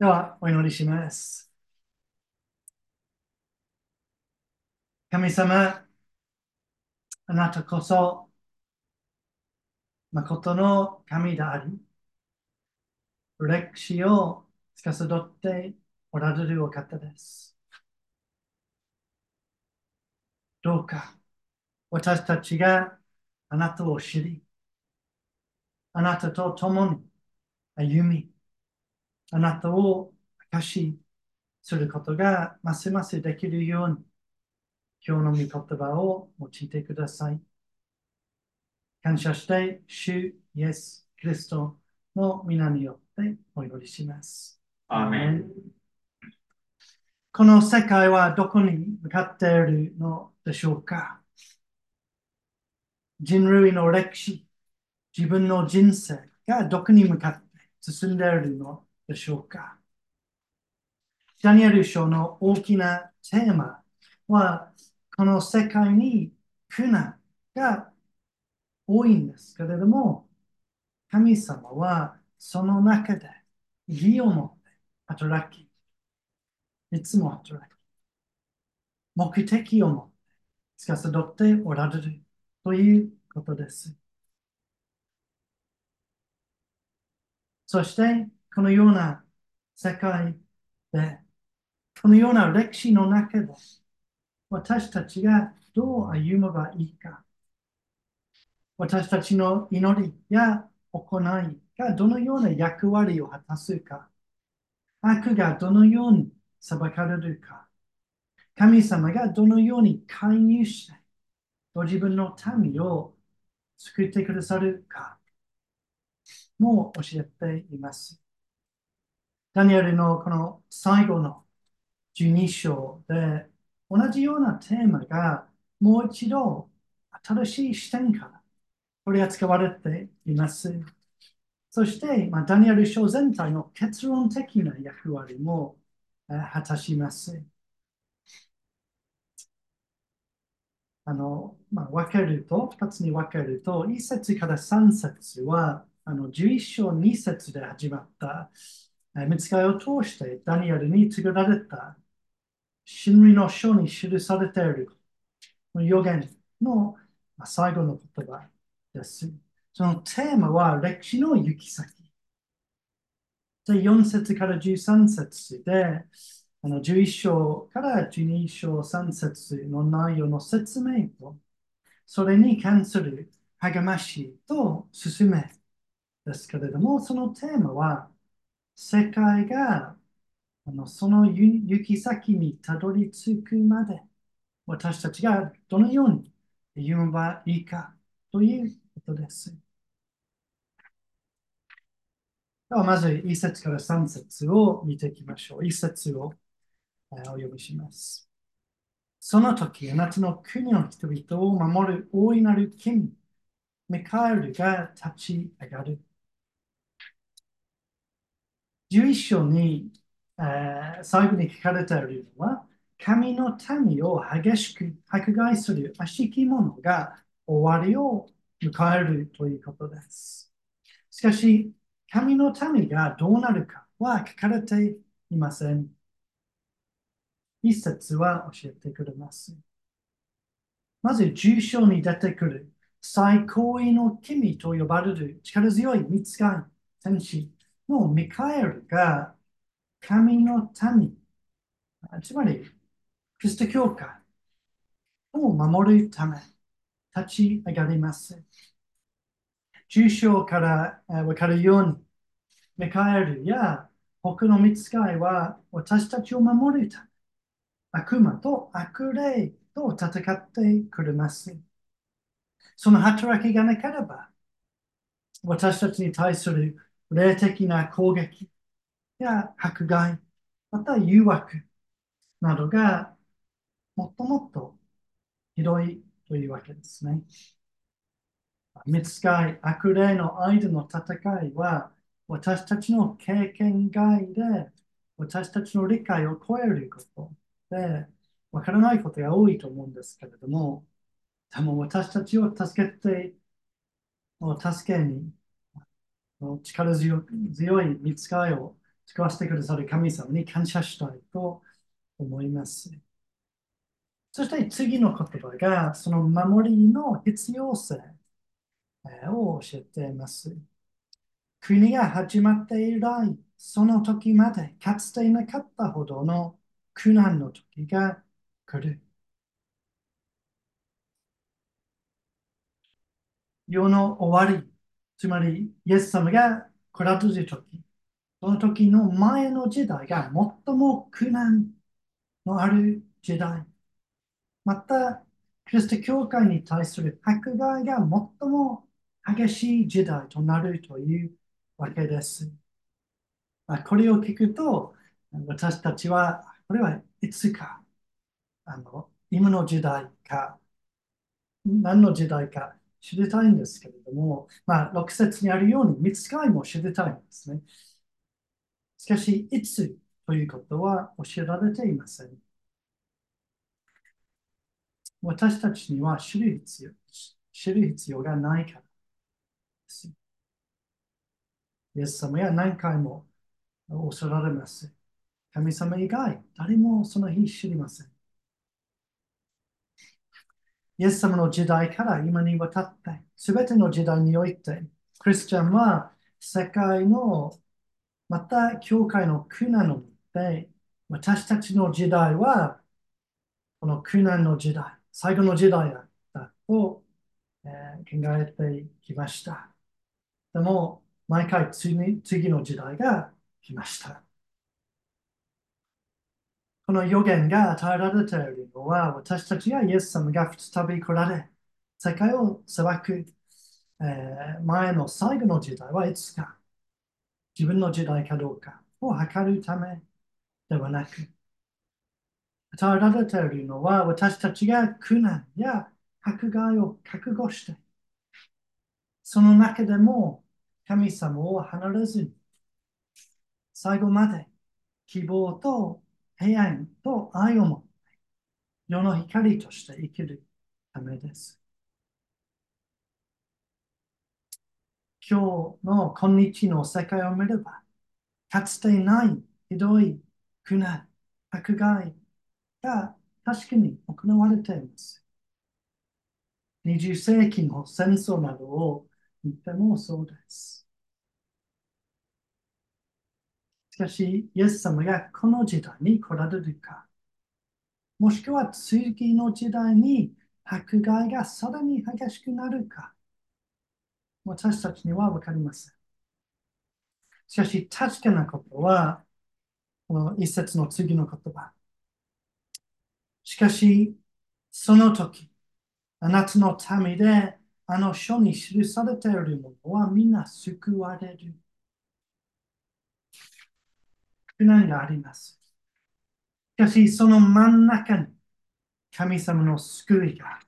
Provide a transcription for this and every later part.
では、お祈りします。神様、あなたこそ、誠の神であり、歴史を司っておられるお方です。どうか、私たちがあなたを知り、あなたと共に歩み、あなたを明かしすることがますますできるように、今日の御言葉を用いてください。感謝して、主イエス・キリストの皆によってお祈りします。アーメンこの世界はどこに向かっているのでしょうか？人類の歴史、自分の人生がどこに向かって進んでいるの？でしょうかダニエル書の大きなテーマは、この世界に苦難が多いんですけれども、神様はその中で義を持って働き、いつも働き、目的を持って司っておられるということです。そして、このような世界で、このような歴史の中で、私たちがどう歩めばいいか、私たちの祈りや行いがどのような役割を果たすか、悪がどのように裁かれるか、神様がどのように介入して、ご自分の民を救ってくださるか、もう教えています。ダニエルのこの最後の12章で同じようなテーマがもう一度新しい視点から取り扱われています。そして、まあ、ダニエル書全体の結論的な役割も果たします。あの、まあ、分けると、2つに分けると、1節から3節は、あの11章2節で始まった見つかりを通してダニエルに告げられた真理の書に記されている予言の最後の言葉です。そのテーマは歴史の行き先。で4節から13節で、あの11章から12章3節の内容の説明と、それに関する励ましと進めですけれども、そのテーマは、世界があのその行き先にたどり着くまで、私たちがどのように言えばいいかということです。ではまず1節から3節を見ていきましょう。1節をお読みします。その時、あなたの国の人々を守る大いなる金、ミカエルが立ち上がる。11章に、えー、最後に書かれているのは、神の民を激しく迫害する悪しき者が終わりを迎えるということです。しかし、神の民がどうなるかは書かれていません。一節は教えてくれます。まず、重章に出てくる最高位の君と呼ばれる力強い見つかい天使のミカエルが神の民、つまり、クリスト教会を守るため立ち上がります。中章からわかるように、ミカエルや他の見つかいは私たちを守るため、悪魔と悪霊と戦ってくれます。その働きがなければ、私たちに対する霊的な攻撃や迫害、また誘惑などがもっともっとひどいというわけですね。見つかい、悪霊の間の戦いは私たちの経験外で私たちの理解を超えることでわからないことが多いと思うんですけれども、でも私たちを助けて、助けに力強強い見つかりを使わせてくださる神様に感謝したいと思います。そして次の言葉が、その守りの必要性を教えています。国が始まって以来、その時までかつていなかったほどの苦難の時が来る。世の終わり、つまりイエス様が来られる時、その時の前の時代が最も苦難のある時代。また、キリスト教会に対する迫害が最も激しい時代となるというわけです。これを聞くと、私たちは、これはいつか、あの今の時代か、何の時代か知りたいんですけれども、まあ、6節にあるように、見つかりも知りたいんですね。しかし、いつということは教えられていません。私たちには知る必要、知る必要がないからです。イエス様や何回もおっしゃられます。神様以外、誰もその日知りません。イエス様の時代から今にわたって、すべての時代において、クリスチャンは世界の、また教会の苦難ので、私たちの時代は、この苦難の時代、最後の時代だったと、えー、考えてきました。でも、毎回次次の時代が来ました。この予言が与えられているのは、私たちがイエス様が再び来られ、世界を裁く、えー、前の最後の時代はいつか、自分の時代かどうかを測るためではなく、与えられているのは、私たちが苦難や迫害を覚悟して、その中でも神様を離れずに、最後まで希望と平安と愛を持って世の光として生きるためです。今日の今日の世界を見れば、かつてないひどい苦難、迫害が確かに行われています。20世紀の戦争などを見てもそうです。かし、イエス様がこの時代に来られるか、もしくは次の時代に迫害がさらに激しくなるか、私たちには分かりません。しかし、確かなことは、この一節の次の言葉。しかし、その時、あなたの民であの書に記されているものは皆救われる。苦難があります。しかし、その真ん中に神様の救いが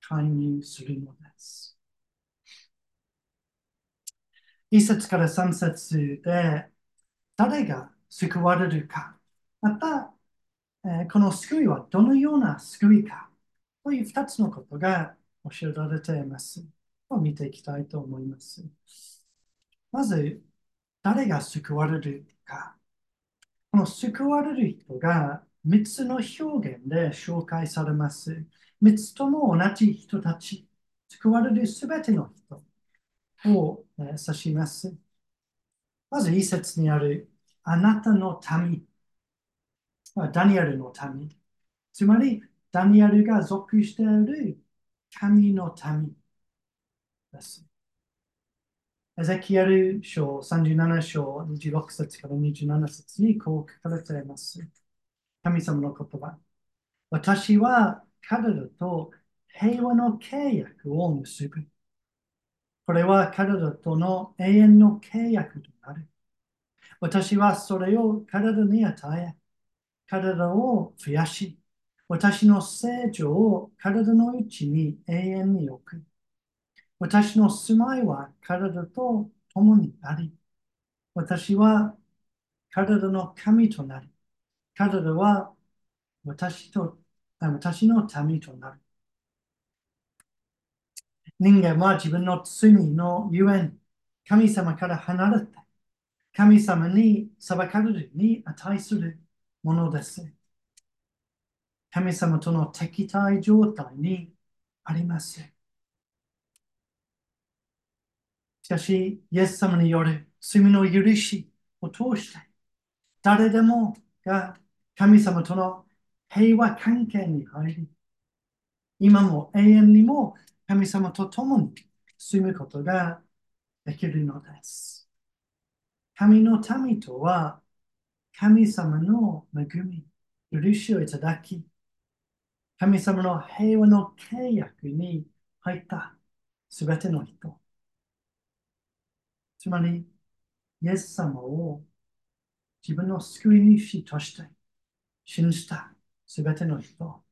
介入するのです。一節から三節で誰が救われるか、またえこの救いはどのような救いかという二つのことが教えられています。を見ていきたいと思います。まず、誰が救われるか。この救われる人が3つの表現で紹介されます。3つとも同じ人たち。救われるすべての人を指します。まず、一節にある、あなたの民。ダニエルの民。つまり、ダニエルが属している神の民です。エゼキエル書37章26節から27節にこう書かれています。神様の言葉。私は彼らと平和の契約を結ぶ。これは彼らとの永遠の契約となる。私はそれを彼らに与え、彼らを増やし、私の成長を体のうちに永遠に置く。私の住まいは体と共にあり、私は体の神となり、体は私と私の民となる。人間は自分の罪のゆえに神様から離れて神様に裁かれるに値するものです。神様との敵対状態にあります。しかし、イエス様による罪の許しを通して、誰でもが神様との平和関係に入り、今も永遠にも神様と共に住むことができるのです。神の民とは、神様の恵み、許しをいただき、神様の平和の契約に入ったすべての人。つまり、イエス様を自分の救い主として信じたすべての人。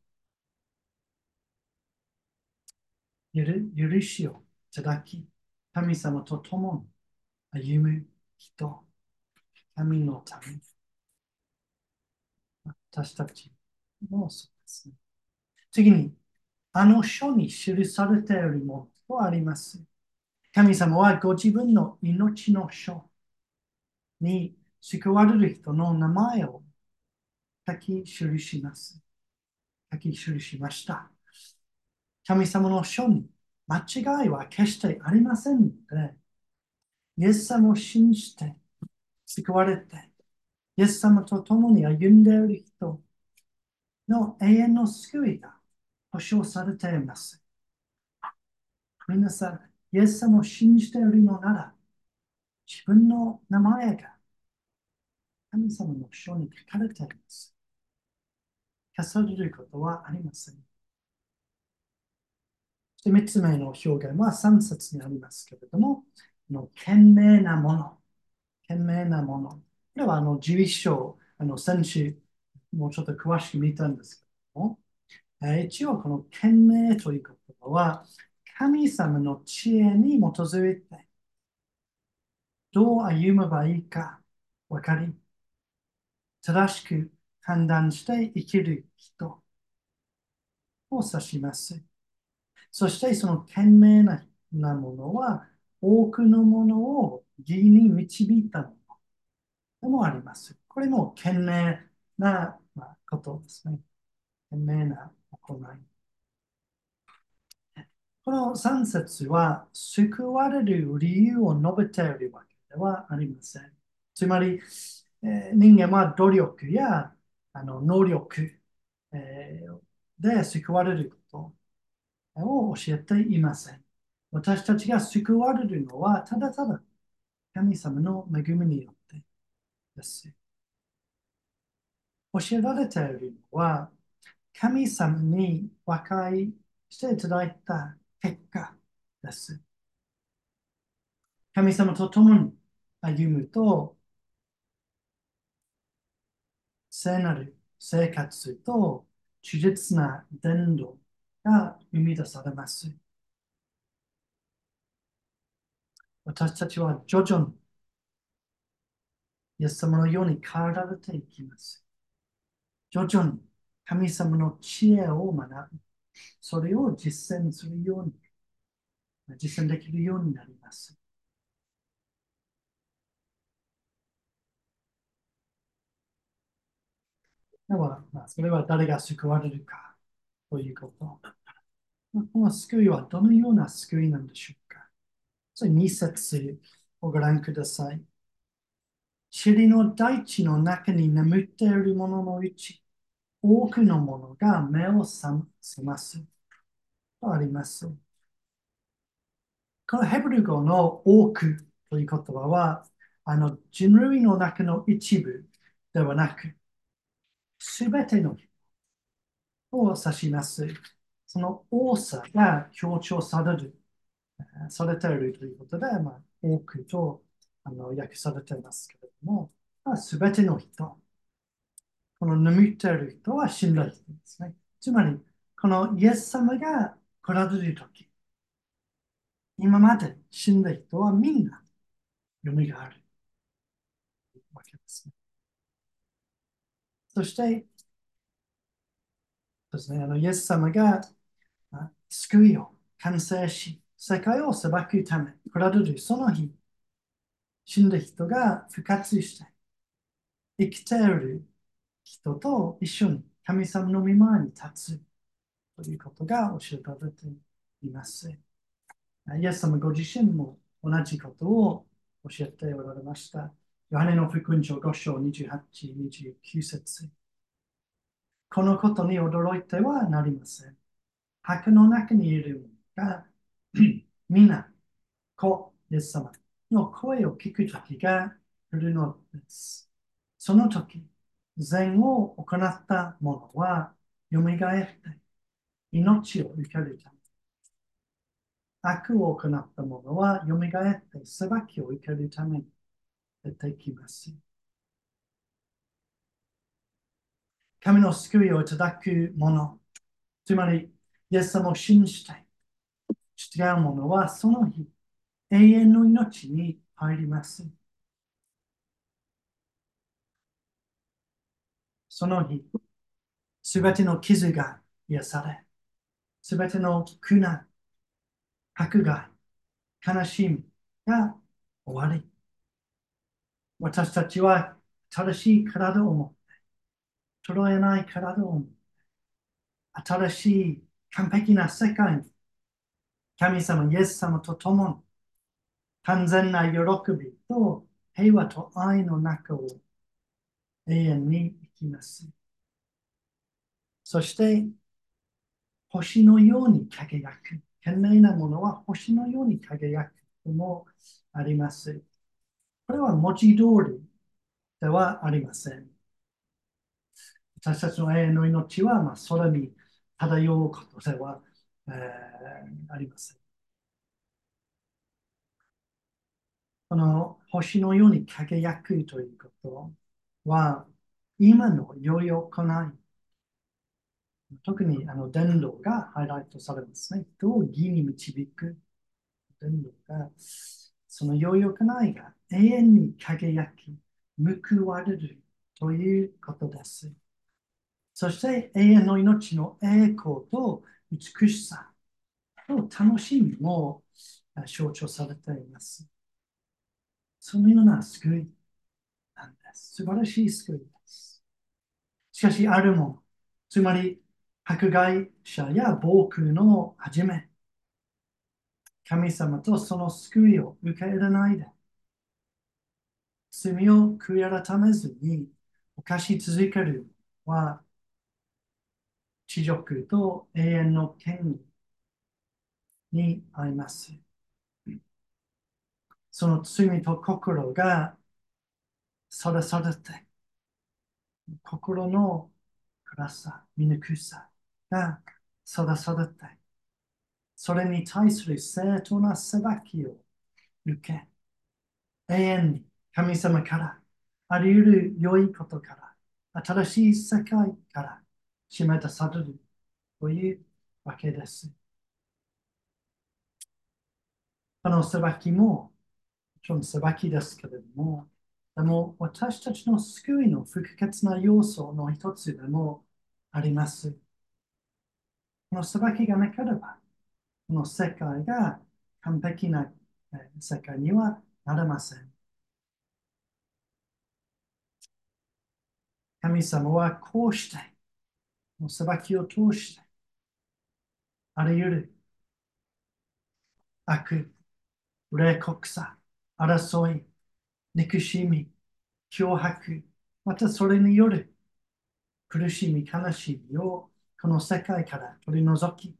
許しをいただき、神様と共に歩む人、神のため。私たちもそうですね。次に、あの書に記されているものとあります。神様はご自分の命の書に救われる人の名前を書き記します。書き記しました。神様の書に間違いは決してありませんので、イエス様を信じて救われて、イエス様と共に歩んでいる人の永遠の救いが保証されています。皆さん、イエス様を信じているのなら、自分の名前が神様の書に書かれています。消されることはありません。そして3つ目の表現は3節にありますけれども、の賢明なもの。賢明なもの。これはあの11章、あの先週、もうちょっと詳しく見たんですけども、え一応この賢明という言葉は、神様の知恵に基づいて、どう歩めばいいか分かり、正しく判断して生きる人を指します。そしてその賢明なものは、多くのものを義に導いたものでもあります。これも賢明なことですね。賢明な行い。この3節は救われる理由を述べているわけではありません。つまり、えー、人間は努力やあの能力、えー、で救われることを教えていません。私たちが救われるのはただただ神様の恵みによってです。教えられているのは神様に和解していただいた結果です。神様と共に歩むと、聖なる生活と忠実な伝道が生み出されます。私たちは徐々にイエス様のように変わられていきます。徐々に神様の知恵を学び、それを実践するように、実践できるようになります。では、まあ、それは誰が救われるかということ。この救いはどのような救いなんでしょうかそれ2節をご覧ください。塵の大地の中に眠っているもののうち、多くのものが目を覚ますとあります。このヘブル語の多くという言葉は、あの人類の中の一部ではなく、すべての人を指します。その多さが強調される、されているということで、まあ、多くとあの訳されていますけれども、す、ま、べ、ての人この眠っている人は死んだ人ですね。つまり、このイエス様が来られるとき、今まで死んだ人はみんな蘇るわけですね。そして、ですね、あのイエス様が救いを完成し、世界を裁くため来られるその日、死んだ人が復活して、生きている人と一緒に神様の御前に立つということが教えられています。イエス様ご自身も同じことを教えておられました。ヨハネの福音書5章28、29節このことに驚いてはなりません。墓の中にいる者が 皆、子、イエス様の声を聞くときが来るのです。その時、善を行った者は蘇って命を受けるため。悪を行った者は蘇って裁きを受けるために出てきます。神の救いをいただく者、つまり、イエス様を信じて、従う者はその日、永遠の命に入ります。その日、すべての傷が癒され、すべての苦難、迫害、悲しみが終わり、私たちは正しい体を持って、捉えない体を持って、新しい完璧な世界に、神様、イエス様と共に、完全な喜びと平和と愛の中を永遠に生きます。そして、星のように輝く。賢明なものは星のように輝くともあります。これは文字通りではありません。私たちの永遠の命は、まあ、空に漂うことでは、えー、ありません。この星のように輝くということは、今の良い行い、特にあの伝道がハイライトされますね。どう義に導く？伝道が、その良い行いが永遠に輝き、報われるということです。そして永遠の命の栄光と美しさと楽しみも象徴されています。そのような救いなんです。素晴らしい救い。しかし、あるも、つまり迫害者や暴君の始め、神様とその救いを受け入れないで、罪を悔い改めずに犯し続けるは、地獄と永遠の権利にあります。その罪と心がそれされて、心の暗さ、醜さがそれされて、それに対する正当な裁きを受け、永遠に神様から、あり得る良いことから、新しい世界から締め出されるというわけです。この裁きもちろん裁きですけれども、でも私たちの救いの不可欠な要素の一つでもあります。この裁きがなければ、この世界が完璧な世界にはなれません。神様はこうして、裁きを通して、あらゆる悪、冷酷さ、争い、憎しみ、脅迫、またそれによる苦しみ、悲しみをこの世界から取り除き、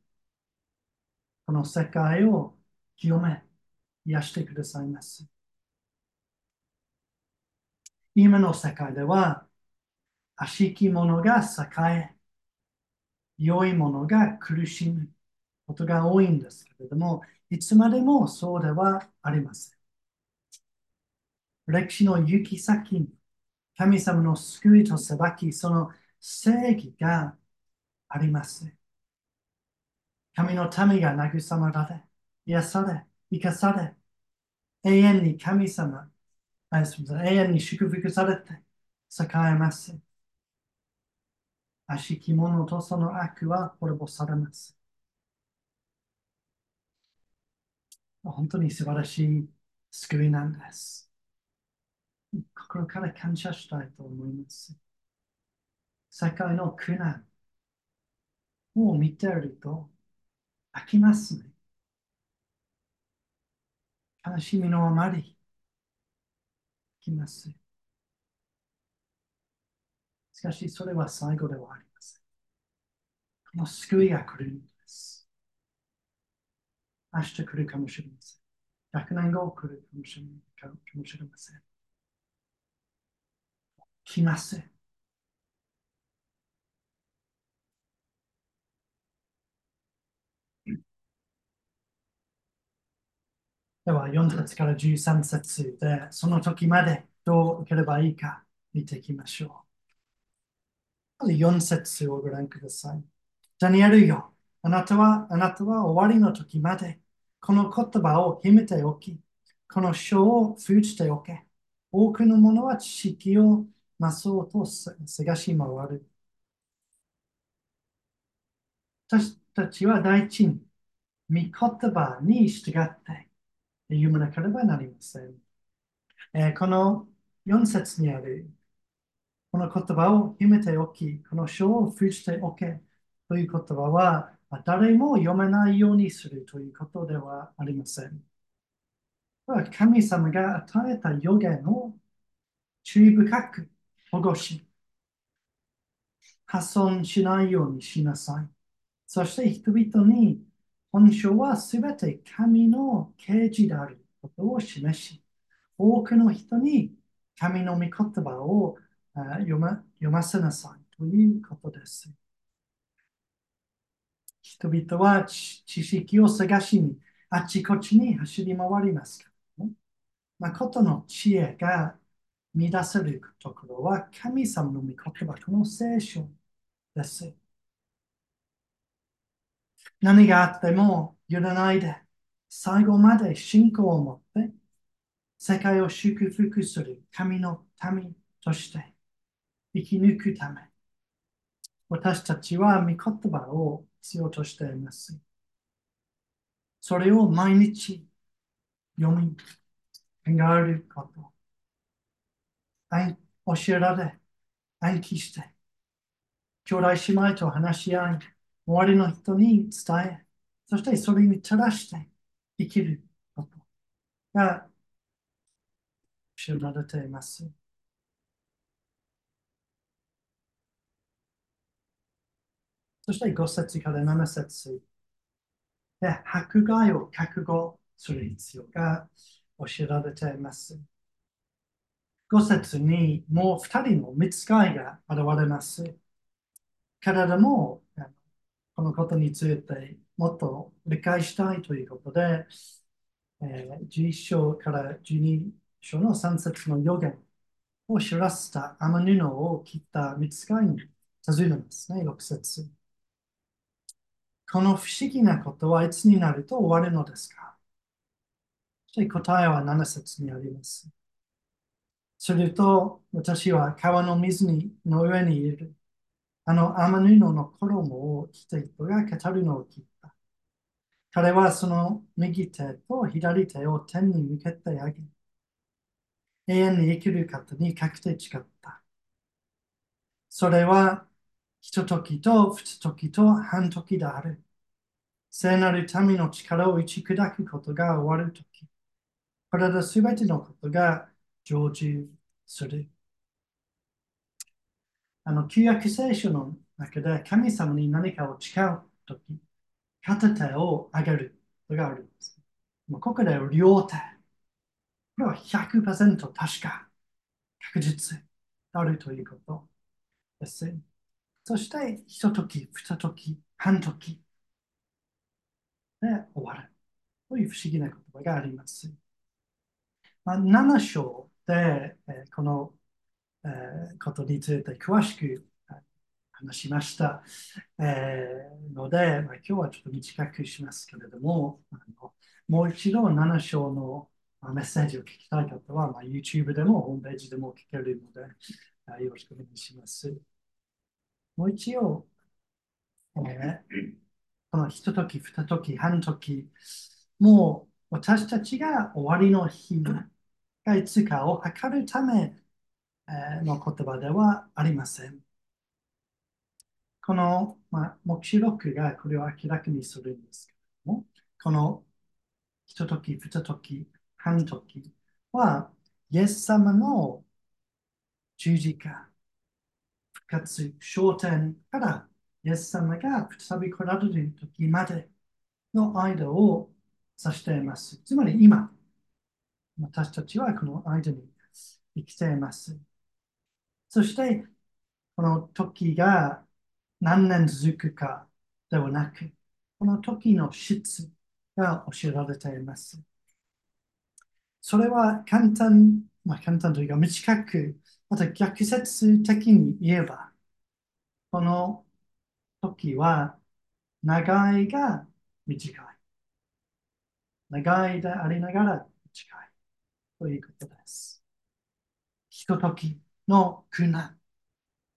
この世界を清め、癒してくださいます。今の世界では、悪しき者が栄え、良い者が苦しむことが多いんですけれども、いつまでもそうではありません。歴史の行き先神様の救いと裁き、その正義があります。神の民が慰まられ、癒され、生かされ、永遠に神様、永遠に祝福されて栄えます。悪しき者とその悪は滅ぼされます。本当に素晴らしい救いなんです。心から感謝したいと思います。世界の苦難を見ていると飽きますね。悲しみのあまり飽きます。しかし、それは最後ではありません。この救いが来るんです。明日来るかもしれません。100年後来るかもしれません。来ます。では、4節から13節で、その時までどう受ければいいか見ていきましょう。まず4節をご覧ください。ダニエルよ、あなたは、あなたは終わりの時まで、この言葉を秘めておき、この書を封じておけ。多くの者は知識を増そうと探し回る。私たちは第一に、御言葉に従って読まなければなりません。えー、この4節にある、この言葉を秘めておき、この書を封じておけという言葉は、誰も読めないようにするということではありません。神様が与えた予言を注意深く保護し、破損しないようにしなさい。そして人々に本書はすべて神の啓示であることを示し、多くの人に神の御言葉を読ま読ませなさいということです。人々は知識を探しにあちこちに走り回ります、誠の知恵が乱せるところは神様の御言葉、この聖書です。何があっても揺らないで、最後まで信仰を持って世界を祝福する神の民として生き抜くため、私たちは御言葉を必要としています。それを毎日読み、考えること。教えられ、暗記して、兄弟姉妹と話し合い、周りの人に伝え、そしてそれに照らして生きることが教えられています。そして5節から7節で迫害を覚悟する必要が教えられています。5節にもう2人の見つかいが現れます。彼らもこのことについてもっと理解したいということで、えー、11章から12章の3節の予言を知らせた天布を切った見つかいに尋ねますね、6節。この不思議なことはいつになると終わるのですか？そして答えは7節にあります。すると、私は川の水にの上にいる。あの天布の衣を着た人が語るのを聞いた。彼はその右手と左手を天に向けてあげ、永遠に生きる方にかけて誓った。それは、ひとときとふつときと半時である。聖なる民の力を打ち砕くことが終わるとき。これで全てのことが成就する。あの、旧約聖書の中で神様に何かを誓うとき、片手を上げることがあるんです。ここで両手。これは100%確か、確実であるということです。そして、ひととき、ふたとき、半時で終わるという不思議な言葉があります。まあ、7章、えこの、えことについて詳しく話しました、えので、ま、今日はちょっと短くしますけれども、もう一度7章のメッセージを聞きたい方は、ま、YouTube でもホームページでも聞けるので、よろしくお願いします。もう一度、えー、このひととき、ふたとき、半時、もう私たちが終わりの日がいつかを測るための言葉ではありません。この、まあ、目視録がこれを明らかにするんですけれども、このひととき、ふたとき、半時は、イエス様の十字架、復活、焦点からイエス様が再び来られる時までの間を指しています。つまり今、私たちはこの間に生きています。そして、この時が何年続くかではなく、この時の質が教えられています。それは簡単、まあ簡単というか短く、また逆説的に言えば、この時は長いが短い。長いでありながら短い。ということです。ひとときの苦難。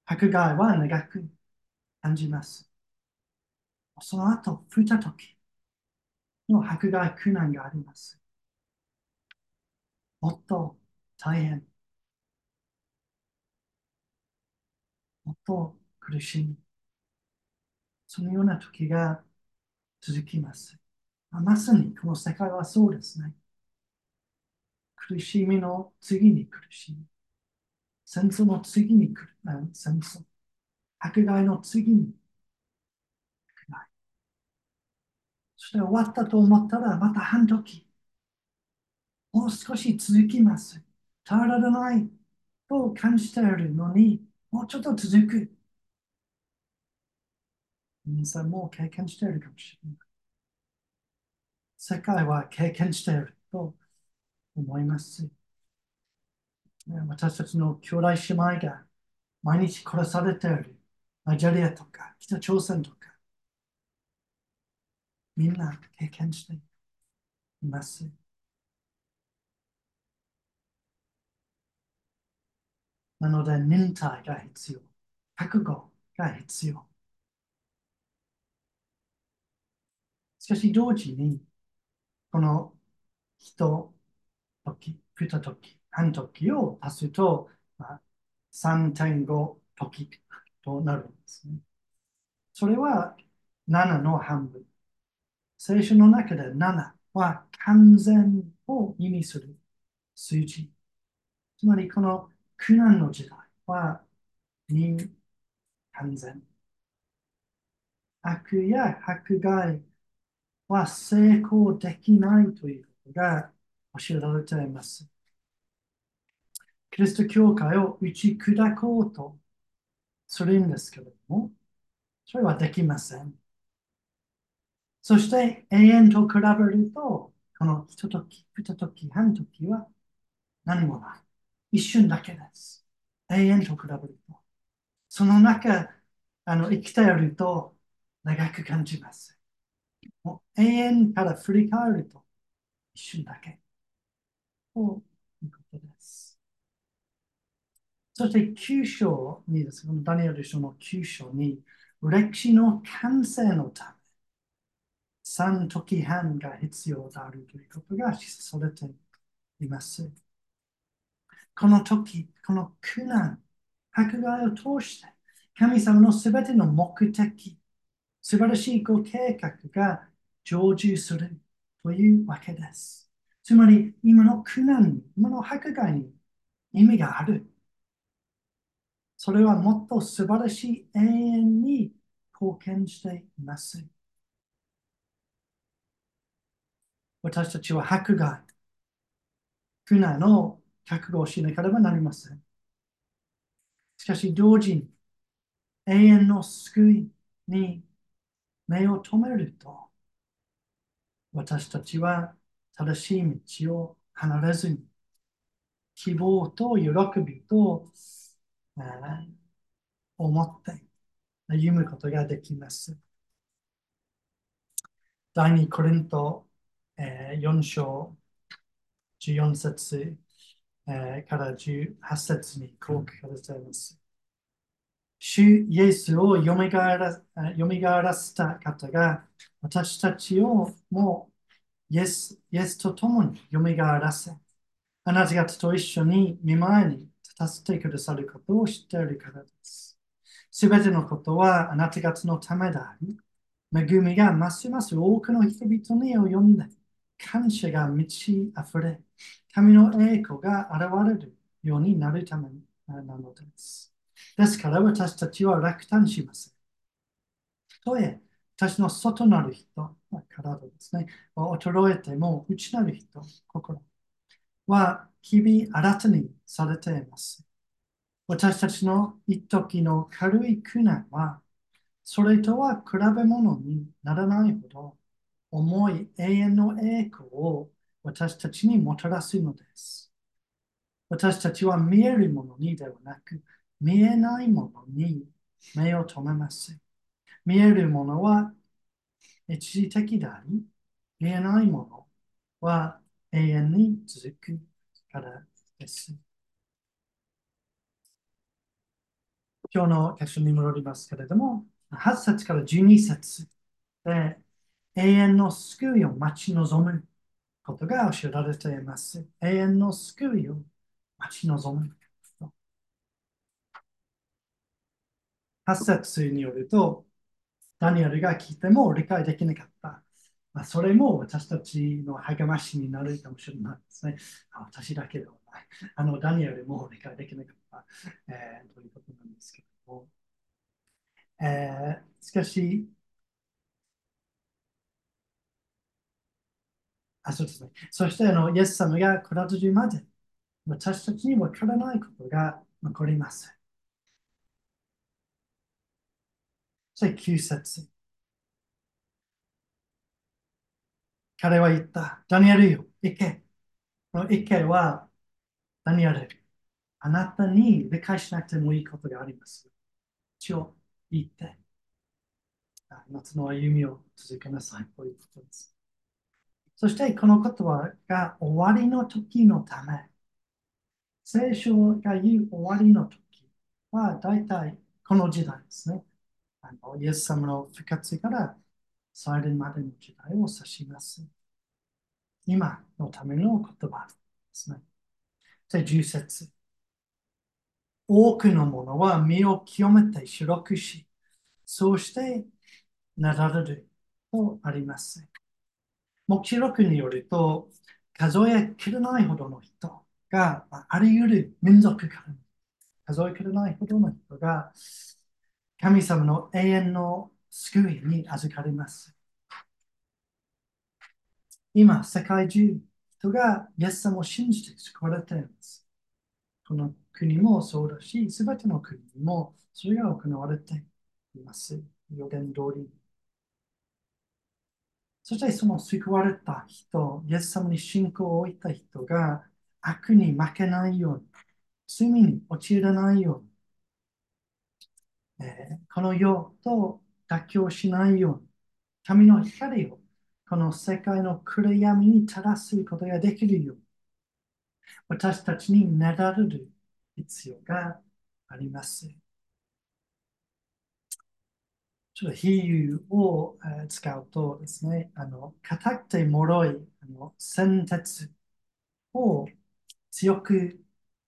迫害は長く感じます。その後、ふたときの迫害苦難があります。もっと大変。もっと苦しみ。そのような時が続きます。まさにこの世界はそうですね。苦しみの次に苦しみ。戦争の次に来る戦争。迫害の次に迫害。そして終わったと思ったらまた半時。もう少し続きます。耐えられないと感じているのに、もうちょっと続く。皆さんも経験しているかもしれない。世界は経験していると思います。私たちの兄弟姉妹が毎日殺されているナイジェリアとか北朝鮮とかみんな経験しています。なので、忍耐が必要。覚悟が必要。しかし、同時に、この人、時、二時、半時を足すと、まあ、3.5時となるんですね。それは7の半分。聖書の中で7は完全を意味する数字。つまりこの苦難の時代は2完全。悪や迫害は成功できないということが教えられています。キリスト教会を打ち砕こうとするんですけれども、それはできません。そして永遠と比べると、このひととき、ふたとき、半ときは何もない。一瞬だけです。永遠と比べると。その中、あの生きていると長く感じます。もう永遠から振り返ると一瞬だけ。ということです。そして9章にですね、ダニエル書の9章に、歴史の完成のため、3時半が必要であるということが示されています。この時、この苦難、迫害を通して、神様のすべての目的、素晴らしいご計画が成就するというわけです。つまり、今の苦難今の迫害に意味がある。それはもっと素晴らしい永遠に貢献しています。私たちは迫害、苦難の覚悟をしなければなりません。しかし同時に永遠の救いに目を留めると私たちは正しい道を離れずに希望と喜びと、えー、思って歩むことができます。第2コリント、えー、4章14節、えー、から18節にこう書かれています。主イエスをよみがえらよみがえらせた方が私たちをもイエスイエスと共によみがえらせあなた方と一緒に見舞いに立たせてくださることを知っているからです。すべてのことはあなた方のためであり、恵みがますます多くの人々に及んで、感謝が満ち溢れ、神の栄光が現れるようになるためなのです。ですから私たちは落胆しません。たとえ私の外なる人、体ですね、衰えても内なる人、心は日々新たにされています。私たちの一時の軽い苦難は、それとは比べ物にならないほど重い永遠の栄光を私たちにもたらすのです。私たちは見えるものにではなく、見えないものに目を留めます。見えるものは一時的であり、見えないものは永遠に続くからです。今日の箇所に戻りますけれども、8節から12節で永遠の救いを待ち望むことが教えられています。永遠の救いを待ち望む。8節によると、ダニエルが聞いても理解できなかった。まあ、それも私たちの励ましになるかもしれないですね。私だけではない。あのダニエルも理解できなかった、えー、ということなんですけども。えー、しかし、あそうですね、そしてあのイエス様が来らずまで私たちにわからないことが残ります。そして9節。彼は言った。ダニエルよ、行け。行けは、ダニエル、あなたに理解しなくてもいいことがあります。一応言って、夏の歩みを続けなさいということです。そして、この言葉が終わりの時のため、聖書が言う終わりの時は、大体この時代ですね。あのイエス様の復活から再臨までの時代を指します。今のための言葉ですね。で、10節多くのものは身を清めて白くし、そうしてなられるとあります。目視録によると、数えきれないほどの人が、あり得る民族から数えきれないほどの人が、神様の永遠の救いに預かります。今、世界中、人がイエス様を信じて救われています。この国もそうだし、すべての国もそれが行われています。予言通り。そしてその救われた人、イエス様に信仰を置いた人が悪に負けないように、罪に陥らないように、この世と妥協しないように、神の光をこの世界の暗闇に照らすことができるように、私たちになられる必要があります。ちょっと比喩を使うとですね、あの、硬くて脆いあの線鉄を強く、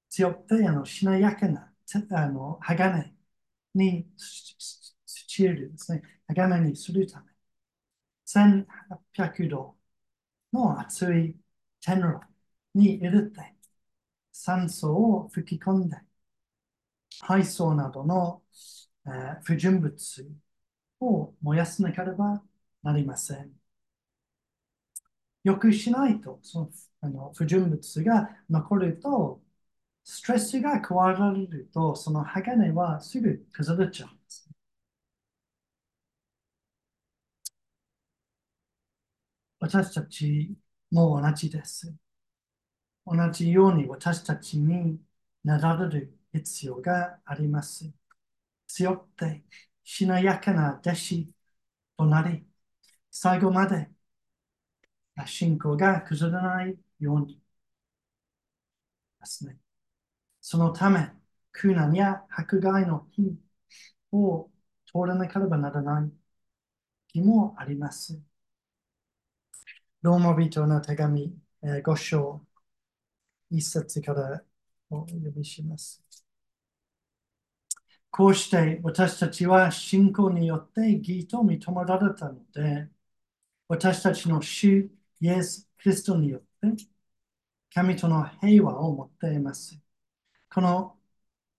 強くてあのしなやかなあの鋼にスチールですね、鋼にするため、1800度の熱い天炉に入れて、酸素を吹き込んで、配送などの、えー、不純物を燃やさなければなりません。よくしないと、そのあの不純物が残ると、ストレスが加わられると、その鋼はすぐ崩れちゃうんです。私たちも同じです。同じように私たちになられる必要があります。強くてしなやかな弟子となり、最後まで信仰が崩れないようにですね。そのため、苦難や迫害の日を通らなければならない日もあります。ローマ人の手紙え、5章一節からお呼びします。こうして私たちは信仰によって義と認められたので、私たちの主イエス・キリストによって神との平和を持っています。この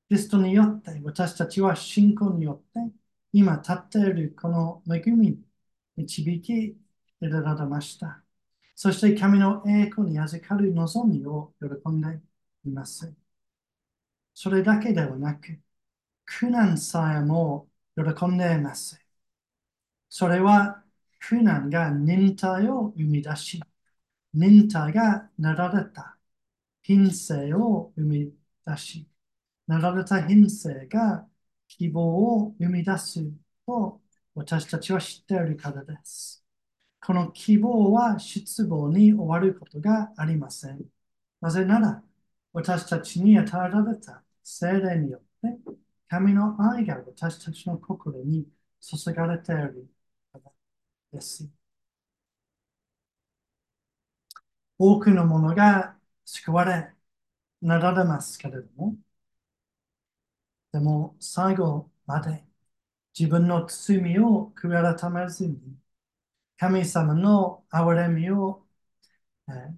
キリストによって私たちは信仰によって今立っているこの恵みに導き入れられました。そして神の栄光に預かる望みを喜んでいます。それだけではなく、苦難さえも喜んでいます。それは苦難が忍耐を生み出し、忍耐がなられた品性を生み出し、なられた品性が希望を生み出すと私たちは知っているからです。この希望は失望に終わることがありません。なぜなら、私たちに与えられた精霊によって神の愛が私たちの心に注がれているからです。多くのものが救われ、なられますけれども、でも最後まで自分の罪を悔い改めずに、神様の憐れみを、えー、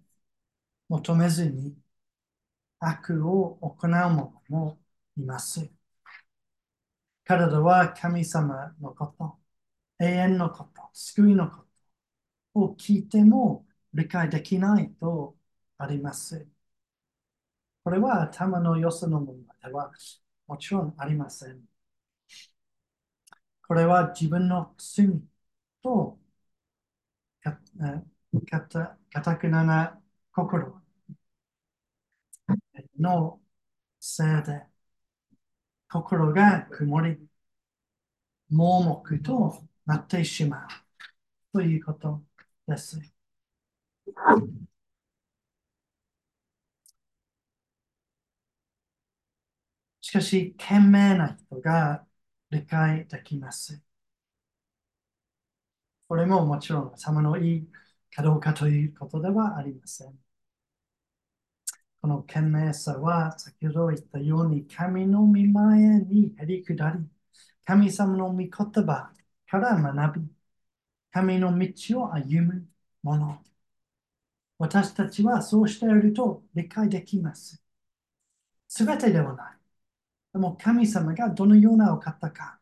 求めずに悪を行う者もいます。彼らは神様のこと、永遠のこと、救いのことを聞いても理解できないとあります。これは頭の良さの問題ではもちろんありません。これは自分の罪とかたかたくなな心のせいで心が曇り、盲目となってしまうということです。しかし、賢明な人が理解できます。これももちろん、様のいいかどうかということではありません。この賢明さは先ほど言ったように神の御前にへり下り、神様の御言葉から学び、神の道を歩むもの。私たちはそうしていると理解できます。すべてではない。でも神様がどのようなお方か。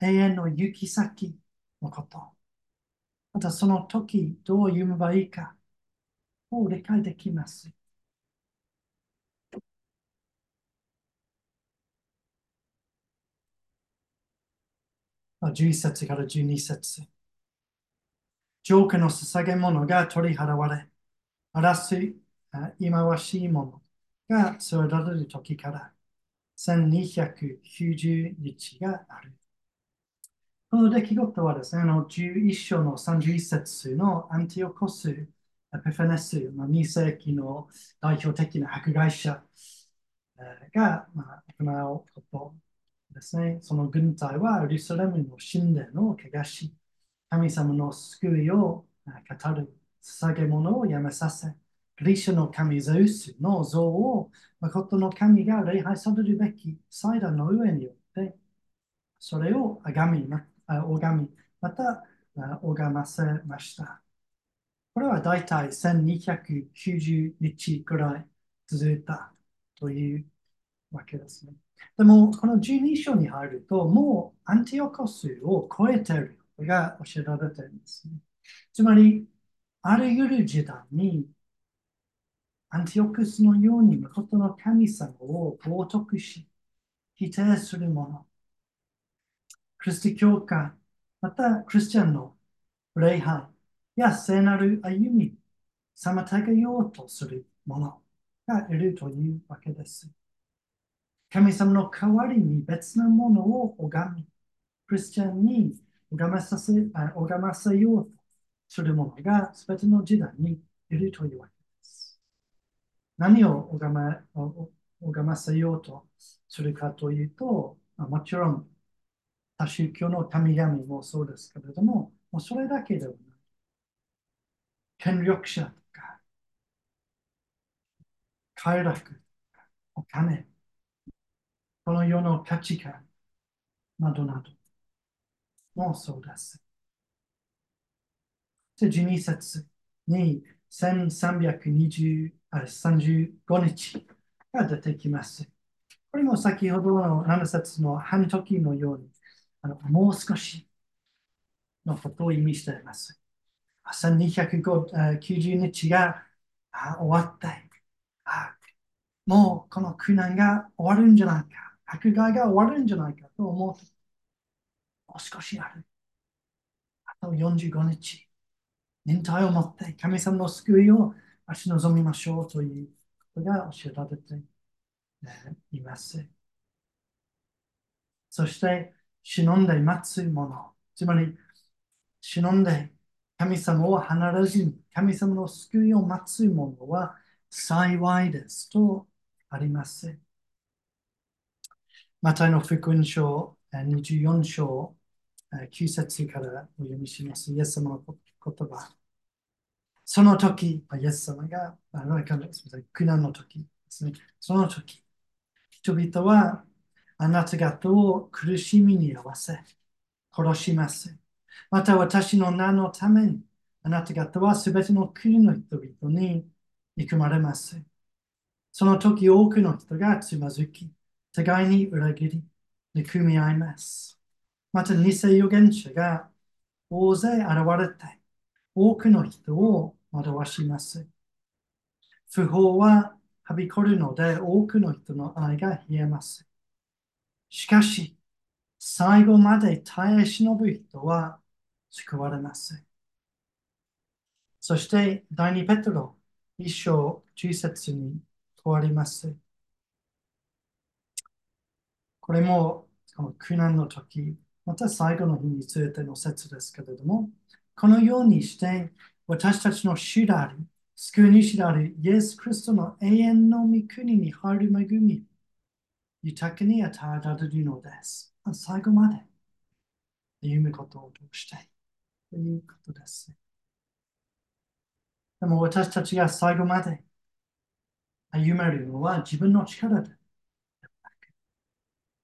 永遠の行き先のこと。またその時どう読めばいいか。を理解できます。11節から12節浄化の捧げ物が取り払われ、争い、忌まわしいものが添えられる時から1290日がある。この出来事はですね、あの11章の31節のアンティオコスペフェネス、まあ、2世紀の代表的な迫害者が、まあ、行うことですね。その軍隊はエルサレムの神殿を汚し、神様の救いを語る捧げ物をやめさせ、グリシャの神ゼウスの像を誠の神が礼拝されるべき祭壇の上によって、それを拝み、拝みまた拝ませました。これは大体1290日くらい続いたというわけですね。でも、この12章に入ると、もうアンティオコスを超えているが教えられているんですね。つまり、あらゆる時代に、アンティオクスのように誠の神様を冒涜し、否定する者、クリスティ教会、またクリスチャンの礼拝、や聖なる歩み、妨げようとする者がいるというわけです。神様の代わりに別なものを拝み、クリスチャンに拝まさせ拝ませようとする者が全ての時代にいるというわけです。何を拝ま拝ませようとするかというと、もちろん多宗教の神々もそうですけれども、もうそれだけではない。権力者とか、快楽とか、お金、この世の価値観などなどもそうです。で、12節に35日が出てきます。これも先ほどの7節の半時のように、あのもう少しのことを意味しています。1290日が終わって、もうこの苦難が終わるんじゃないか、迫害が終わるんじゃないかと思うと、もう少しある。あと45日、忍耐を持って神様の救いを足望みましょうということが教えられています。そして、忍んで待つもの、つまり、忍んで神様を離れずに神様の救いを待つものは幸いですとあります。マタイの福音書24章9節からお読みします。イエス様の言葉。その時、イエス様が、苦難の時ですね。その時、人々はあなた方を苦しみに合わせ、殺します。また私の名のために、あなた方はすべての国の人々に憎まれます。その時多くの人がつまずき、互いに裏切り、憎み合います。また偽預言者が大勢現れて、多くの人を惑わします。不法ははびこるので多くの人の愛が冷えます。しかし、最後まで耐え忍ぶ人は救われます。そして、第二ペトロ一章十節に問われます。これも、この苦難の時、また最後の日についての説ですけれども、このようにして私たちの主であり、救い主であるイエス・クリストの永遠の御国に入る恵み、豊かに与えられるのです。最後まで歩むことを通してということです。でも私たちが最後まで歩めるのは自分の力で。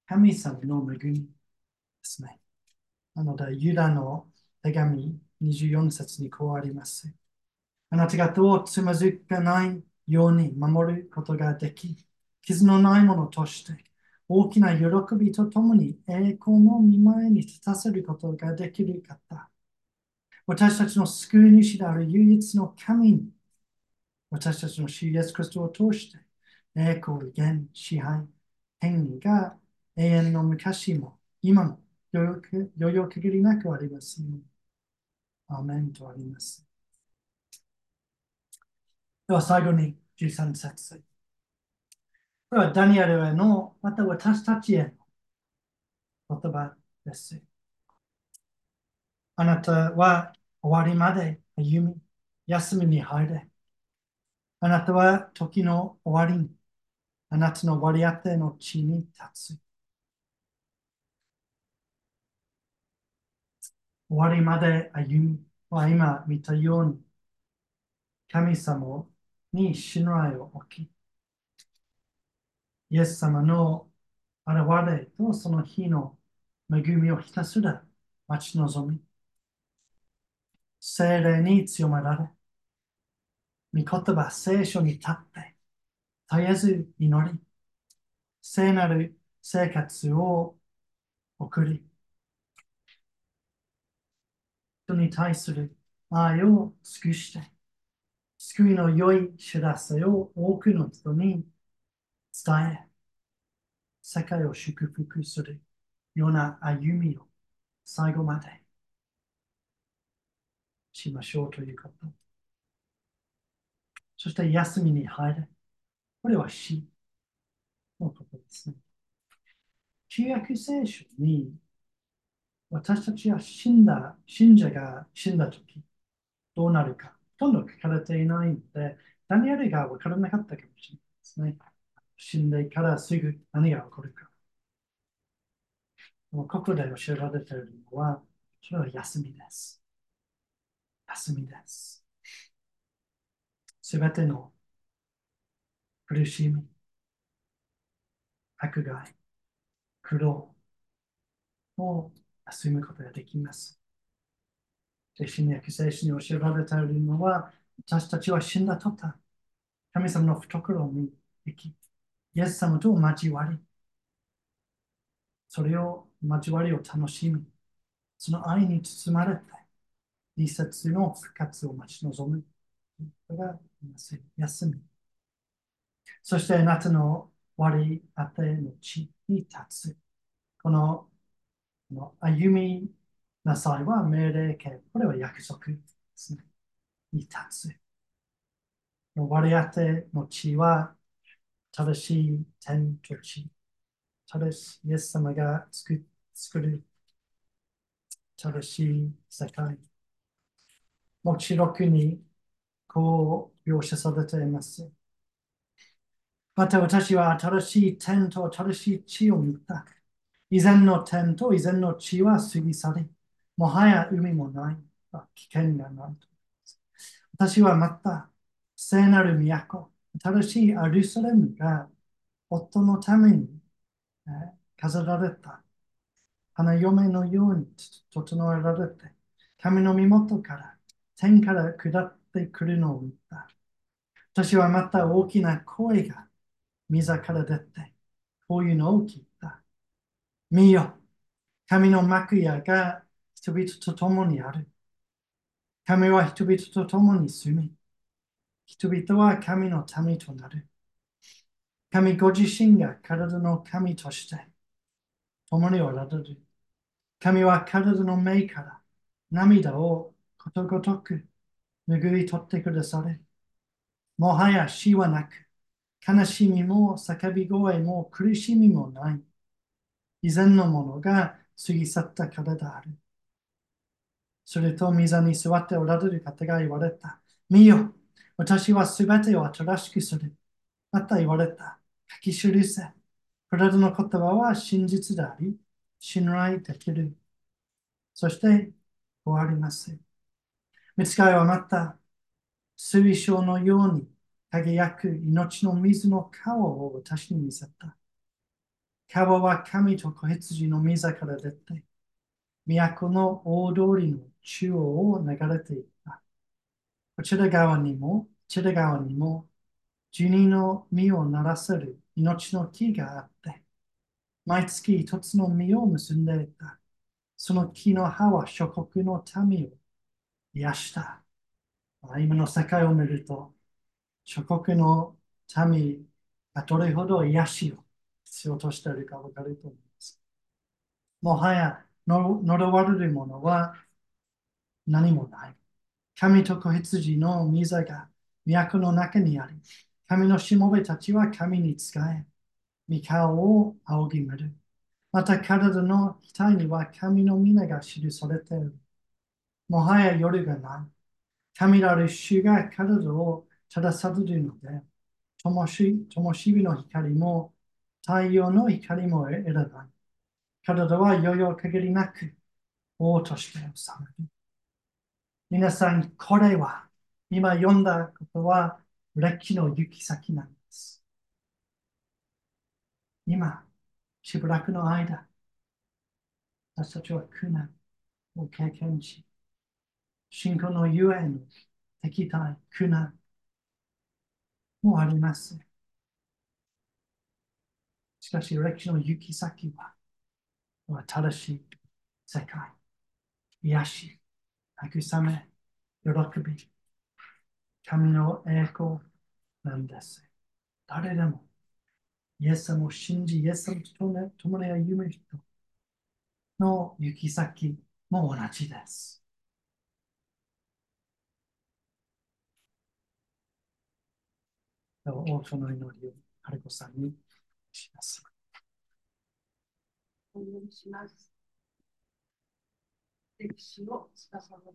神様の恵みですね。なので、ユダの手紙24節にこうあります。あなた方をつまずかないように守ることができ、傷のないものとして大きな喜びとともに栄光の見前に立たせることができる方。私たちの救い主である唯一の神、私たちの主イエスクリストを通して、栄光、現、支配、変が永遠の昔も今も余裕限りなくありますように。アーメンとあります。では最後に13節。これはダニエルへの、また私たちへの言葉です。あなたは終わりまで歩み、休みに入れ。あなたは時の終わりに、あなたの割り当ての地に立つ。終わりまで歩みは今見たように、神様に信頼を置き、イエス様の現れとその日の恵みをひたすら待ち望み、精霊に強められ、御言葉、聖書に立って、絶えず祈り、聖なる生活を送り、人に対する愛を尽くして、救いの良い知らせを多くの人に伝え、世界を祝福するような歩みを最後までしましょうということ。そして休みに入れ。これは死のことですね。旧約聖書に私たちは死んだ、信者が死んだとき、どうなるか、ほとんど書かれていないので、ダニエルが分からなかったかもしれないですね。死んでからすぐ何が起こるか。ここで教えられているのは、それは休みです。休みです。すべての苦しみ、迫害、苦労を休むことができます。聖に約聖書に教えられているのは、私たちは死んだ途端、神様の懐に行き、イエス様と交わり、それを交わりを楽しみ、その愛に包まれて、一節の復活を待ち望む。これが休み。そして夏の割り当ての地に立つ。この歩みなさいは命令形。これは約束ですね。に立つ。割り当ての地は正しい天と地。正しいイエス様が作作る正しい世界。目視録にこう描写されています。また私は新しい天と新しい地を見た。以前の天と以前の地は過ぎ去り、もはや海もない。危険がない。私はまた聖なる都、新しいアルサレムが夫のために、飾られた花嫁のように整えられて、神の身元から天から下ってくるのを見た。私はまた大きな声が水から出て、こういうのを聞い。見よ、神の幕屋が人々と共にある。神は人々と共に住み、人々は神の民となる。神ご自身が体の神として共におられる。神は体の目から涙をことごとく拭い取ってくださる。もはや死はなく、悲しみも叫び声も苦しみもない。以前のものが過ぎ去ったからである。それと、水に座っておられる方が言われた。見よ、私はすべてを新しくする。また言われた。書き記せ。体の言葉は真実であり、信頼できる。そして、終わります。見つかいはまた、水晶のように輝く命の水の川を私に見せた。川は神と子羊の水から出て、都の大通りの中央を流れていった。こちら側にも、こちら側にも、十二の実をならせる命の木があって、毎月一つの実を結んでいた。その木の葉は諸国の民を癒した。今の世界を見ると、諸国の民がどれほど癒しを必要としているか分かると思います。もはや呪われるものは何もない。神と子羊の水が都の中にあり、神のしもべたちは神に仕え、御顔を仰ぎ見る。また体の額には神の皆が記されている。もはや夜がない。神なる主が体を正されるので、灯火の光も太陽の光も得らない。体は余裕限りなく王として治める。皆さん、これは、今読んだことは、歴の行き先なんです。今、しばらくの間、私たちは苦難を経験し、信仰のゆえの敵対、苦難もあります。しかし、歴史の行き先は、正しい世界、癒し、慰め、喜び、神の栄光なんです。誰でも、イエス様を信じ、イエス様と共に歩む人の行き先も同じです。王将の祈りを、カレコさんにします。お願いします。歴史を司る